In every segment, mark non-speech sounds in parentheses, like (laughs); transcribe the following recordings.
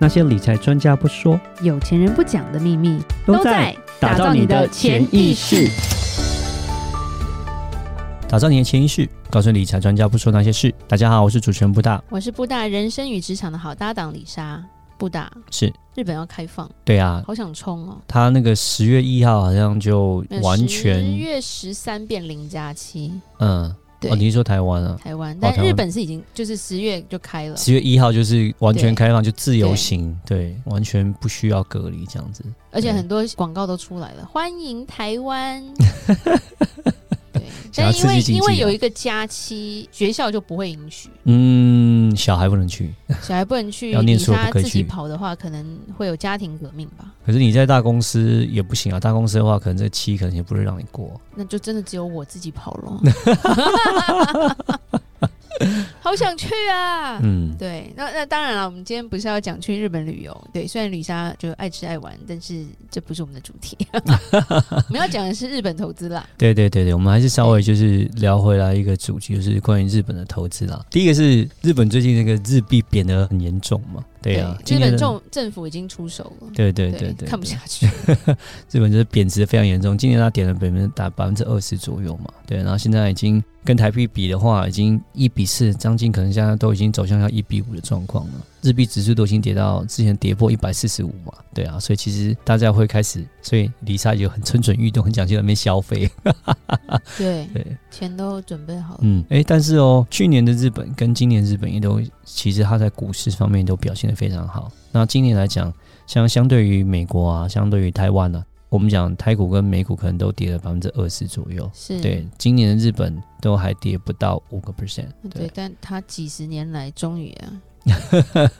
那些理财专家不说，有钱人不讲的秘密，都在打造你的潜意识。打造你的潜意识，告诉理财专家不说那些事。大家好，我是主持人布大，我是布大人生与职场的好搭档李莎。布大是日本要开放，对啊，好想冲哦。他那个十月一号好像就完全十月十三变零加七，嗯。对哦，你是说台湾啊？台湾，但日本是已经就是十月就开了，十月一号就是完全开放，就自由行，对，对，完全不需要隔离这样子。而且很多广告都出来了，欢迎台湾。(laughs) 但因为因为有一个假期，学校就不会允许。嗯，小孩不能去，小孩不能去。(laughs) 要念书不可以去。自己跑的话，可能会有家庭革命吧。可是你在大公司也不行啊，大公司的话，可能这期可能也不会让你过。那就真的只有我自己跑喽。(laughs) 好想去啊！嗯，对，那那当然了，我们今天不是要讲去日本旅游，对，虽然旅莎就爱吃爱玩，但是这不是我们的主题。(laughs) 我们要讲的是日本投资啦。对对对对，我们还是稍微就是聊回来一个主题，就是关于日本的投资啦。第一个是日本最近那个日币贬得很严重嘛。对啊，日本政政府已经出手了。对对对看不下去。(laughs) 日本就是贬值非常严重，今年它跌了百分之打百分之二十左右嘛。对，然后现在已经跟台币比的话，已经一比四，将近可能现在都已经走向要一比五的状况了。日币指数都已经跌到之前跌破一百四十五嘛。对啊，所以其实大家会开始，所以里莎就很蠢蠢欲动，很想去那边消费。对 (laughs) 对，钱都准备好了。嗯，哎，但是哦，去年的日本跟今年日本也都其实它在股市方面都表现的。非常好。那今年来讲，像相对于美国啊，相对于台湾呢、啊，我们讲台股跟美股可能都跌了百分之二十左右。是对，今年的日本都还跌不到五个 percent。对，但它几十年来终于啊，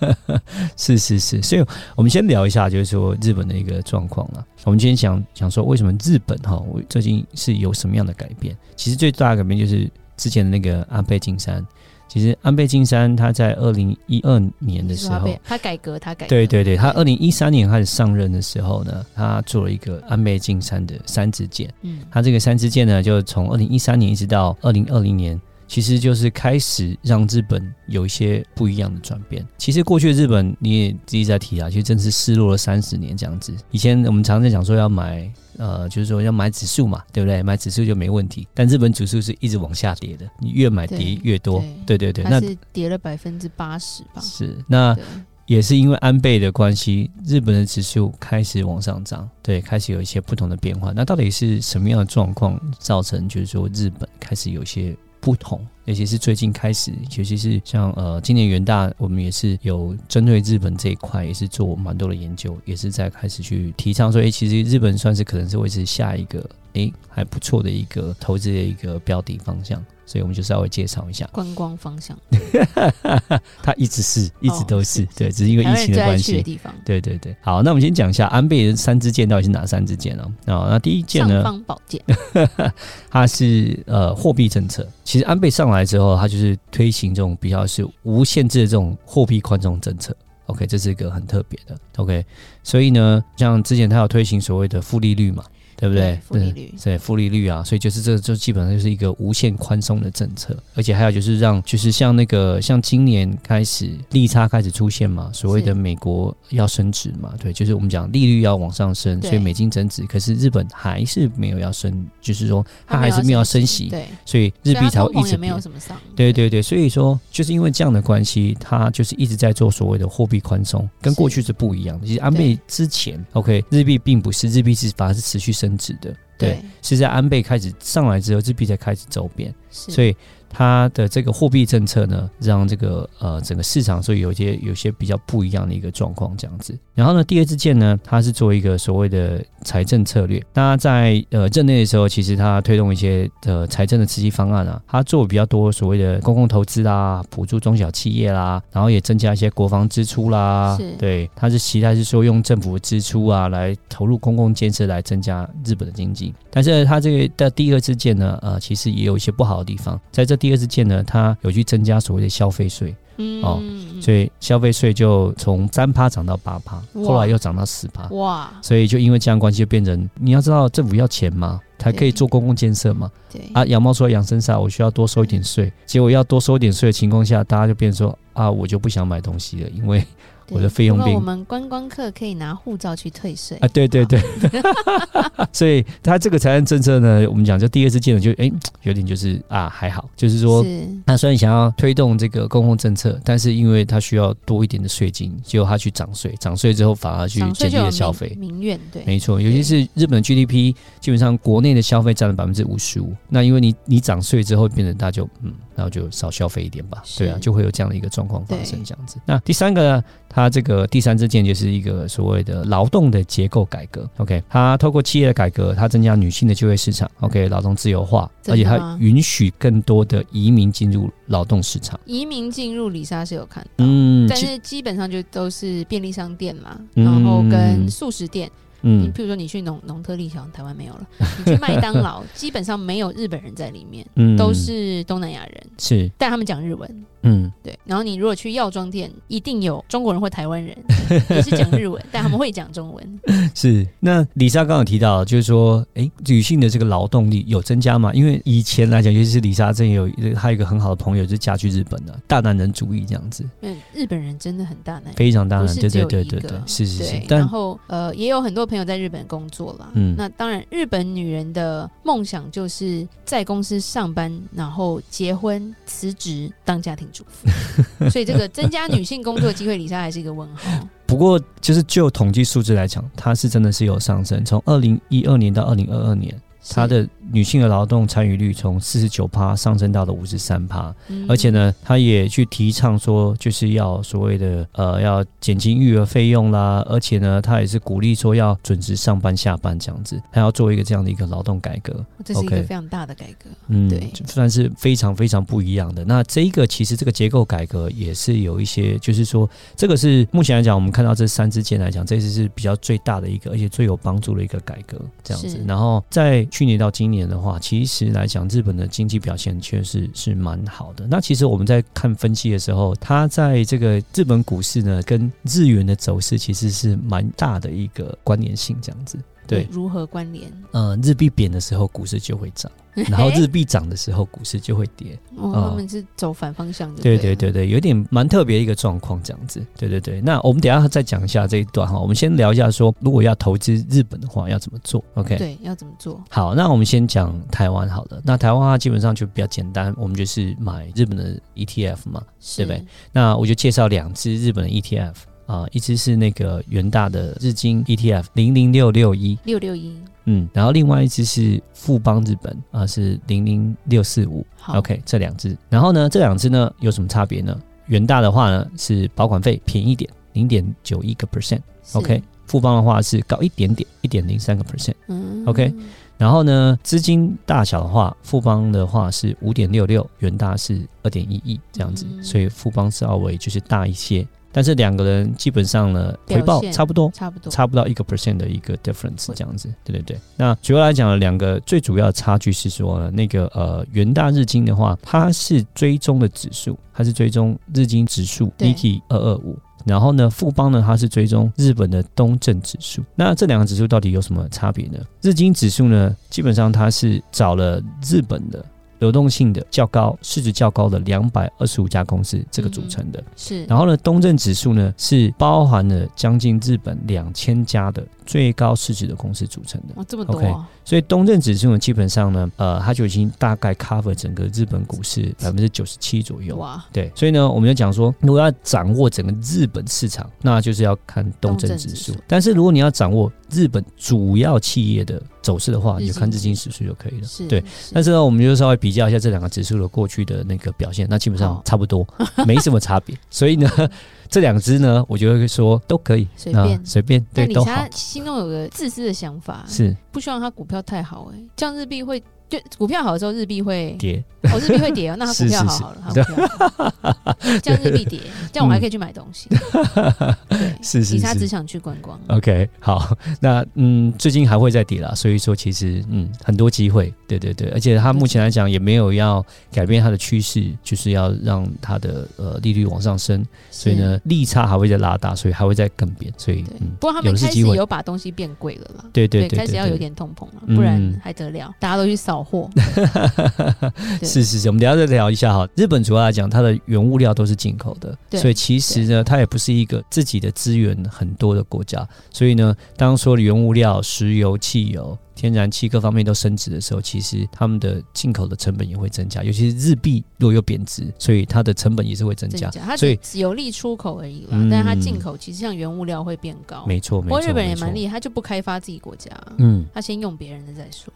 (laughs) 是是是。所以我们先聊一下，就是说日本的一个状况了。我们今天想想说，为什么日本哈最近是有什么样的改变？其实最大的改变就是之前的那个安倍晋三。其实安倍晋三他在二零一二年的时候，他改革，他改革，对对对，他二零一三年开始上任的时候呢，他做了一个安倍晋三的三支箭。嗯，他这个三支箭呢，就从二零一三年一直到二零二零年。其实就是开始让日本有一些不一样的转变。其实过去的日本你也自己在提啊，其实真是失落了三十年这样子。以前我们常常讲说要买，呃，就是说要买指数嘛，对不对？买指数就没问题。但日本指数是一直往下跌的，你越买跌越多。对对对，对，那是跌了百分之八十吧？是，那也是因为安倍的关系，日本的指数开始往上涨，对，开始有一些不同的变化。那到底是什么样的状况造成，就是说日本开始有些？不同，尤其是最近开始，尤其是像呃，今年元大，我们也是有针对日本这一块，也是做蛮多的研究，也是在开始去提倡说，哎，其实日本算是可能是会是下一个，哎，还不错的一个投资的一个标的方向。所以我们就稍微介绍一下观光方向，(laughs) 它一直是，一直都是，对，只是因为疫情的关系。对对对，好，那我们先讲一下安倍的三支箭到底是哪三支箭呢？啊，那第一箭呢？尚方宝剑，(laughs) 它是呃货币政策。其实安倍上来来之后，他就是推行这种比较是无限制的这种货币宽松政策。OK，这是一个很特别的。OK，所以呢，像之前他有推行所谓的负利率嘛。对不对？负利率，对负利率啊，所以就是这就基本上就是一个无限宽松的政策，而且还有就是让就是像那个像今年开始利差开始出现嘛，所谓的美国要升值嘛，对，就是我们讲利率要往上升，所以美金增值，可是日本还是没有要升，就是说它还是没有要升息，对，所以日币才会一直没有什么上，对对对，所以说就是因为这样的关系，它就是一直在做所谓的货币宽松，跟过去是不一样的。其实安倍之前，OK，日币并不是日币是反而是持续升。升值的，对，是在安倍开始上来之后，日币才开始走贬，所以它的这个货币政策呢，让这个呃整个市场所以有些有些比较不一样的一个状况这样子。然后呢，第二支箭呢，它是做一个所谓的财政策略。那在呃任内的时候，其实它推动一些呃财政的刺激方案啊，它做比较多所谓的公共投资啦，补助中小企业啦，然后也增加一些国防支出啦。是对，它是期待是说用政府的支出啊来投入公共建设来增加日本的经济。但是它这个的第二支箭呢，呃，其实也有一些不好的地方，在这第二支箭呢，它有去增加所谓的消费税。嗯哦，所以消费税就从三趴涨到八趴，后来又涨到十趴。哇！所以就因为这样关系，就变成你要知道政府要钱嘛，才可以做公共建设嘛。对啊，养猫说养生杀，我需要多收一点税。结果要多收一点税的情况下，大家就变成说啊，我就不想买东西了，因为。我的费用比我们观光客可以拿护照去退税。啊，对对对，(laughs) 所以他这个财政政策呢，我们讲就第二次见了，就哎、欸、有点就是啊还好，就是说他虽然想要推动这个公共政策，但是因为他需要多一点的税金，结果他去涨税，涨税之后反而去减低了消费，民怨对，没错，尤其是日本 GDP 基本上国内的消费占了百分之五十五，那因为你你涨税之后，变成大家就嗯。然后就少消费一点吧，对啊，就会有这样的一个状况发生，这样子。那第三个呢，它这个第三支箭就是一个所谓的劳动的结构改革。OK，它透过企业的改革，它增加女性的就业市场。OK，劳动自由化，而且它允许更多的移民进入劳动市场。移民进入，里莎是有看到，嗯，但是基本上就都是便利商店嘛，然后跟素食店。嗯，你譬如说你去农农特利，好像台湾没有了。你去麦当劳，(laughs) 基本上没有日本人在里面，嗯，都是东南亚人，是，但他们讲日文。嗯，对。然后你如果去药妆店，一定有中国人或台湾人，也是讲日文，但他们会讲中文。(laughs) 是。那李莎刚刚有提到，就是说，哎，女性的这个劳动力有增加吗？因为以前来讲，尤其是李莎这有她有一个很好的朋友，就是嫁去日本的，大男人主义这样子。嗯，日本人真的很大男人，非常大男人，对对对对对，是是是。然后呃，也有很多朋友在日本工作了。嗯，那当然，日本女人的梦想就是在公司上班，然后结婚、辞职当家庭主妇。(laughs) 所以这个增加女性工作机会，李莎还是一个问号。不过，就是就统计数字来讲，它是真的是有上升，从二零一二年到二零二二年。它的女性的劳动参与率从四十九趴上升到了五十三趴，而且呢，他也去提倡说，就是要所谓的呃，要减轻育儿费用啦，而且呢，他也是鼓励说要准时上班下班这样子，他要做一个这样的一个劳动改革，这是一个非常大的改革，嗯，对，算是非常非常不一样的。那这一个其实这个结构改革也是有一些，就是说这个是目前来讲，我们看到这三支箭来讲，这次是比较最大的一个，而且最有帮助的一个改革这样子。然后在去年到今年的话，其实来讲，日本的经济表现确实是蛮好的。那其实我们在看分析的时候，它在这个日本股市呢，跟日元的走势其实是蛮大的一个关联性，这样子。对，如何关联？呃，日币贬的时候，股市就会涨。(laughs) 然后日币涨的时候，股市就会跌。哦，他们是走反方向的。对对对对，有点蛮特别一个状况，这样子。对对对，那我们等一下再讲一下这一段哈。我们先聊一下说，如果要投资日本的话，要怎么做？OK？对，要怎么做？好，那我们先讲台湾好了。那台湾的话，基本上就比较简单，我们就是买日本的 ETF 嘛，对不对？那我就介绍两只日本的 ETF 啊，一只是那个元大的日经 ETF 零零六六一六六一。嗯，然后另外一支是富邦日本啊，是零零六四五。OK，这两支。然后呢，这两支呢有什么差别呢？元大的话呢是保管费便宜一点，零点九一个 percent。OK，富邦的话是高一点点，一点零三个 percent。嗯，OK。然后呢，资金大小的话，富邦的话是五点六六，元大是二点一一这样子，嗯、所以富邦稍微就是大一些。但是两个人基本上呢，回报差不多，差不多，差不到一个 percent 的一个 difference 这样子，对对对。那主要来讲，两个最主要的差距是说呢，那个呃元大日经的话，它是追踪的指数，它是追踪日经指数 Nikkei 二二五，然后呢富邦呢它是追踪日本的东证指数。那这两个指数到底有什么差别呢？日经指数呢，基本上它是找了日本的。流动性的较高、市值较高的两百二十五家公司这个组成的，是。然后呢，东证指数呢是包含了将近日本两千家的最高市值的公司组成的。哦，这么多、啊。OK，所以东证指数呢，基本上呢，呃，它就已经大概 cover 整个日本股市 (laughs) 百分之九十七左右。哇，对，所以呢，我们就讲说，如果要掌握整个日本市场，那就是要看东证指数。但是如果你要掌握日本主要企业的走势的话，你就看日经指数就可以了。是，对。但是呢，我们就稍微比较一下这两个指数的过去的那个表现，那基本上差不多，(laughs) 没什么差别。所以呢。(laughs) 这两只呢，我就会说都可以，随便随便，对，都好。心中有个自私的想法，是不希望他股票太好，哎，这样日币会。就股票好的时候，日币会跌，哦，日币会跌哦，那他股票 (laughs) 好好了，好票 (laughs) 这样日币跌，这样我还可以去买东西。(laughs) 对，是是是，他只想去观光。OK，好，那嗯，最近还会再跌啦，所以说其实嗯，很多机会，对对对，而且它目前来讲也没有要改变它的趋势，就是要让它的呃利率往上升，所以呢利差还会再拉大，所以还会再更变，所以嗯，不过他们开始有把东西变贵了啦，对对对，开始要有点通膨了，不然还得了，大家都去扫。(laughs) 货是是是，我们等下再聊一下哈。日本主要来讲，它的原物料都是进口的，所以其实呢，它也不是一个自己的资源很多的国家。所以呢，当说的原物料，石油、汽油。天然气各方面都升值的时候，其实他们的进口的成本也会增加，尤其是日币若有贬值，所以它的成本也是会增加。增加所以只有利出口而已啦，嗯、但是它进口其实像原物料会变高。没错，没错。不过日本人也蛮厉害，他就不开发自己国家，嗯，他先用别人的再说。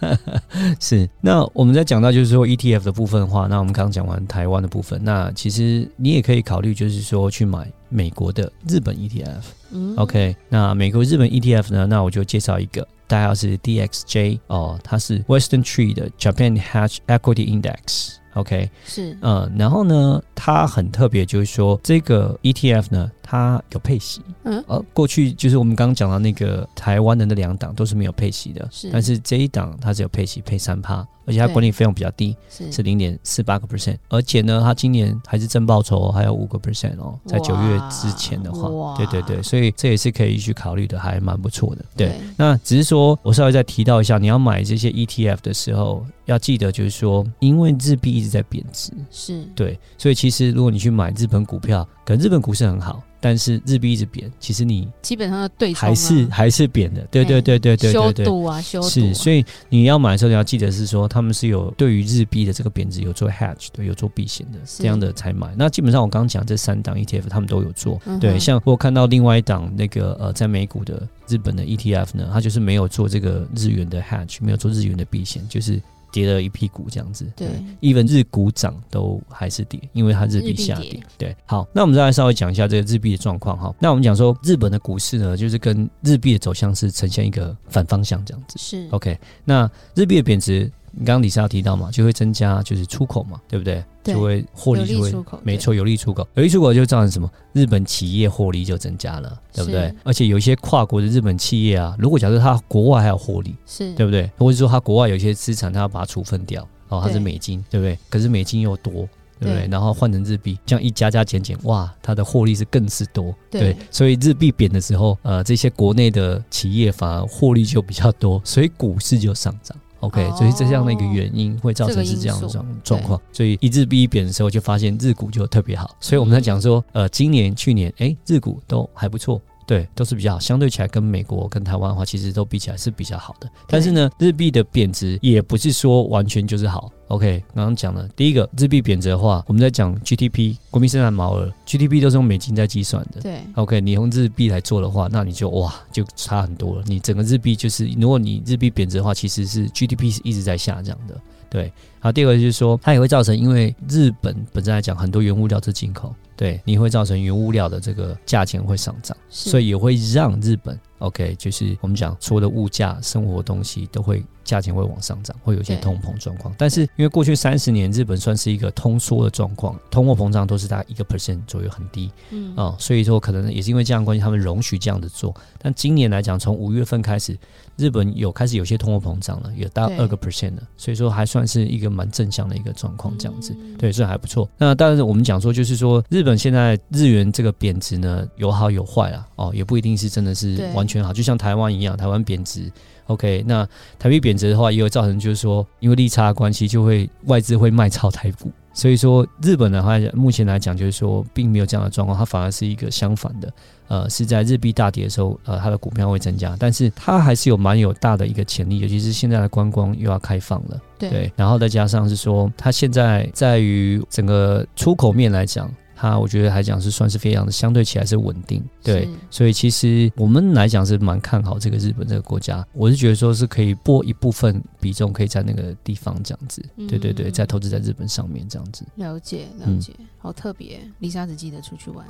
(laughs) 是。那我们在讲到就是说 ETF 的部分的话，那我们刚刚讲完台湾的部分，那其实你也可以考虑就是说去买美国的日本 ETF。嗯，OK，那美国日本 ETF 呢？那我就介绍一个。代号是 DXJ 哦，它是 Western Tree 的 Japan Hatch Equity Index。OK，是，嗯，然后呢，它很特别，就是说这个 ETF 呢，它有配息。嗯，而过去就是我们刚刚讲到那个台湾的那两档都是没有配息的，是，但是这一档它只有配息，配三趴。而且它管理费用比较低，是。零点四八个 percent，而且呢，它今年还是正报酬还有五个 percent 哦，在九月之前的话，对对对，所以这也是可以去考虑的，还蛮不错的。对，那只是说我稍微再提到一下，你要买这些 ETF 的时候，要记得就是说，因为日币一直在贬值，是。对，所以其实如果你去买日本股票，可能日本股市很好。但是日币一直贬，其实你基本上的对还是还是贬的，对对对对对对对，修赌啊修赌啊，是，所以你要买的时候你要记得是说他们是有对于日币的这个贬值有做 hedge 对，有做避险的这样的才买。那基本上我刚刚讲这三档 ETF 他们都有做，对，像我看到另外一档那个呃在美股的日本的 ETF 呢，它就是没有做这个日元的 hedge，没有做日元的避险，就是。跌了一屁股这样子，对，even 日股涨都还是跌，因为它日币下跌。对，好，那我们再来稍微讲一下这个日币的状况哈。那我们讲说日本的股市呢，就是跟日币的走向是呈现一个反方向这样子。是，OK。那日币的贬值。你刚刚李莎提到嘛，就会增加就是出口嘛，对不对？对，就会获利就会没错，有利出口，有利出口就造成什么？日本企业获利就增加了，对不对？而且有一些跨国的日本企业啊，如果假设它国外还有获利，是对不对？或者说它国外有一些资产，它要把它处分掉，哦，它是美金，对不对？可是美金又多，对不对？然后换成日币，这样一加加减减，哇，它的获利是更是多，对。所以日币贬的时候，呃，这些国内的企业反而获利就比较多，所以股市就上涨。OK，所以这样的一个原因会造成是这样的状状况，所以一日币一贬的时候，就发现日股就特别好。所以我们在讲说，呃，今年、去年，哎，日股都还不错。对，都是比较好，相对起来跟美国跟台湾的话，其实都比起来是比较好的。但是呢，日币的贬值也不是说完全就是好。OK，刚刚讲了第一个，日币贬值的话，我们在讲 GDP 国民生产毛额，GDP 都是用美金在计算的。对，OK，你用日币来做的话，那你就哇就差很多了。你整个日币就是，如果你日币贬值的话，其实是 GDP 是一直在下降的。对，然后第二个就是说，它也会造成，因为日本本身来讲，很多原物料是进口，对，你会造成原物料的这个价钱会上涨，所以也会让日本。OK，就是我们讲所有的物价、生活东西都会价钱会往上涨，会有一些通膨状况。但是因为过去三十年日本算是一个通缩的状况，通货膨胀都是大概一个 percent 左右，很低。嗯啊、哦，所以说可能也是因为这样关系，他们容许这样的做。但今年来讲，从五月份开始，日本有开始有些通货膨胀了，有到二个 percent 了，所以说还算是一个蛮正向的一个状况，这样子。嗯、对，所以还不错。那当然我们讲说，就是说日本现在日元这个贬值呢，有好有坏啦。哦，也不一定是真的是完全。全好，就像台湾一样，台湾贬值，OK，那台币贬值的话，也有造成就是说，因为利差的关系，就会外资会卖超台股所以说日本的话，目前来讲就是说并没有这样的状况，它反而是一个相反的，呃，是在日币大跌的时候，呃，它的股票会增加，但是它还是有蛮有大的一个潜力，尤其是现在的观光又要开放了，对，对，然后再加上是说它现在在于整个出口面来讲。它我觉得来讲是算是非常的相对起来是稳定，对，所以其实我们来讲是蛮看好这个日本这个国家。我是觉得说是可以拨一部分比重可以在那个地方这样子，嗯、对对对，在投资在日本上面这样子。了解了解，嗯、好特别，丽莎只记得出去玩，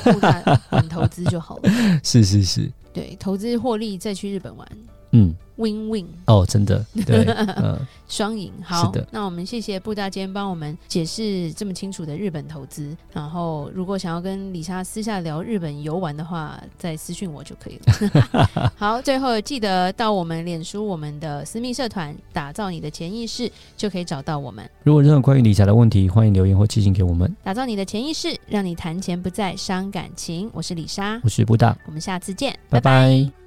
(laughs) 稳投资就好了。是是是，对，投资获利再去日本玩。嗯，win win 哦，真的，对，嗯，(laughs) 双赢。好，是的，那我们谢谢布大今天帮我们解释这么清楚的日本投资。然后，如果想要跟李莎私下聊日本游玩的话，再私讯我就可以了。(laughs) (laughs) 好，最后记得到我们脸书我们的私密社团，打造你的潜意识，就可以找到我们。如果任何关于理财的问题，欢迎留言或寄信给我们。打造你的潜意识，让你谈钱不再伤感情。我是李莎，我是布大，我们下次见，拜拜。拜拜。